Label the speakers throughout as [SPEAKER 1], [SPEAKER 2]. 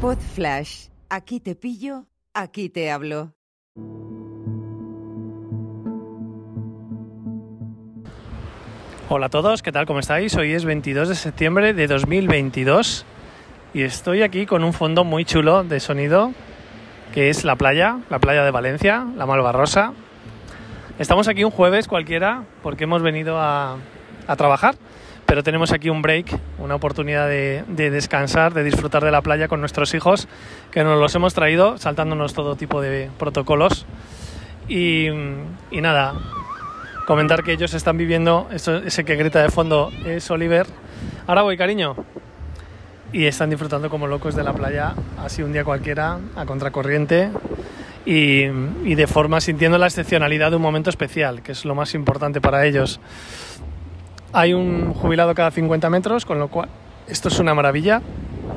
[SPEAKER 1] Pod Flash. Aquí te pillo, aquí te hablo.
[SPEAKER 2] Hola a todos, ¿qué tal? ¿Cómo estáis? Hoy es 22 de septiembre de 2022 y estoy aquí con un fondo muy chulo de sonido que es la playa, la playa de Valencia, la Malvarrosa. Estamos aquí un jueves cualquiera porque hemos venido a, a trabajar, pero tenemos aquí un break, una oportunidad de, de descansar, de disfrutar de la playa con nuestros hijos, que nos los hemos traído saltándonos todo tipo de protocolos. Y, nada, comentar que ellos están viviendo, ese que grita de fondo es Oliver. Ahora voy, cariño. Y están disfrutando como locos de la playa, así un día cualquiera, a contracorriente. Y, y de forma sintiendo la excepcionalidad de un momento especial, que es lo más importante para ellos. Hay un jubilado cada 50 metros, con lo cual esto es una maravilla,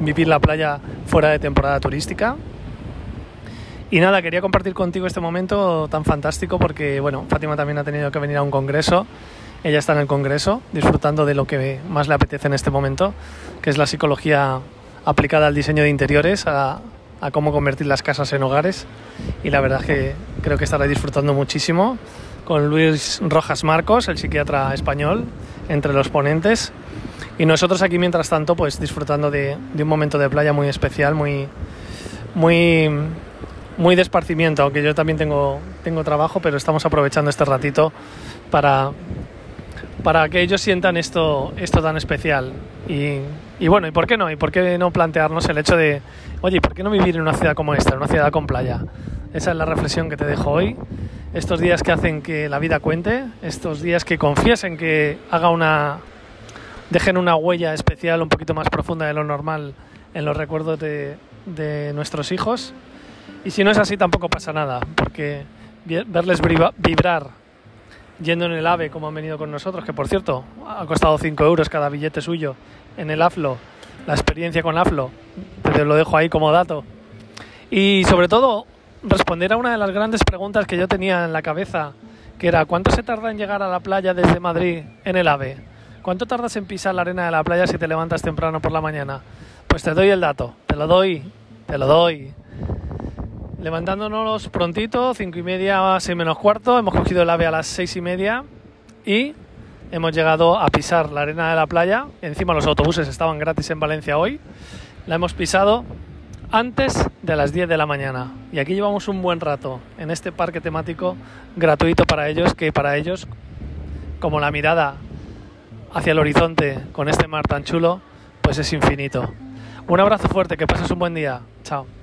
[SPEAKER 2] vivir la playa fuera de temporada turística. Y nada, quería compartir contigo este momento tan fantástico porque, bueno, Fátima también ha tenido que venir a un congreso. Ella está en el congreso disfrutando de lo que más le apetece en este momento, que es la psicología aplicada al diseño de interiores, a cómo convertir las casas en hogares. Y la verdad que creo que estará disfrutando muchísimo con Luis Rojas Marcos, el psiquiatra español, entre los ponentes. Y nosotros aquí, mientras tanto, pues disfrutando de, de un momento de playa muy especial, muy, muy muy de esparcimiento, aunque yo también tengo, tengo trabajo, pero estamos aprovechando este ratito para, para que ellos sientan esto, esto tan especial. Y, bueno, ¿y por qué no? ¿Y por qué no plantearnos el hecho de, oye, ¿por qué no vivir en una ciudad como esta, en una ciudad con playa? Esa es la reflexión que te dejo hoy. Estos días que hacen que la vida cuente, estos días que confiesen que haga una, dejen una huella especial un poquito más profunda de lo normal en los recuerdos de nuestros hijos y si no es así, tampoco pasa nada, porque verles vibrar yendo en el AVE como han venido con nosotros, que por cierto ha costado 5 euros cada billete suyo en el AFLO, la experiencia con AFLO, te lo dejo ahí como dato. Y sobre todo, responder a una de las grandes preguntas que yo tenía en la cabeza, que era ¿cuánto se tarda en llegar a la playa desde Madrid en el AVE? ¿Cuánto tardas en pisar la arena de la playa si te levantas temprano por la mañana? Pues te doy el dato, te lo doy, te lo doy levantándonos prontito, cinco y media, seis menos cuarto, hemos cogido el ave a las seis y media y hemos llegado a pisar la arena de la playa. Encima los autobuses estaban gratis en Valencia hoy. La hemos pisado antes de las 10 de la mañana. Y aquí llevamos un buen rato en este parque temático gratuito para ellos, que para ellos, como la mirada hacia el horizonte con este mar tan chulo, pues es infinito. Un abrazo fuerte, que pases un buen día. Chao.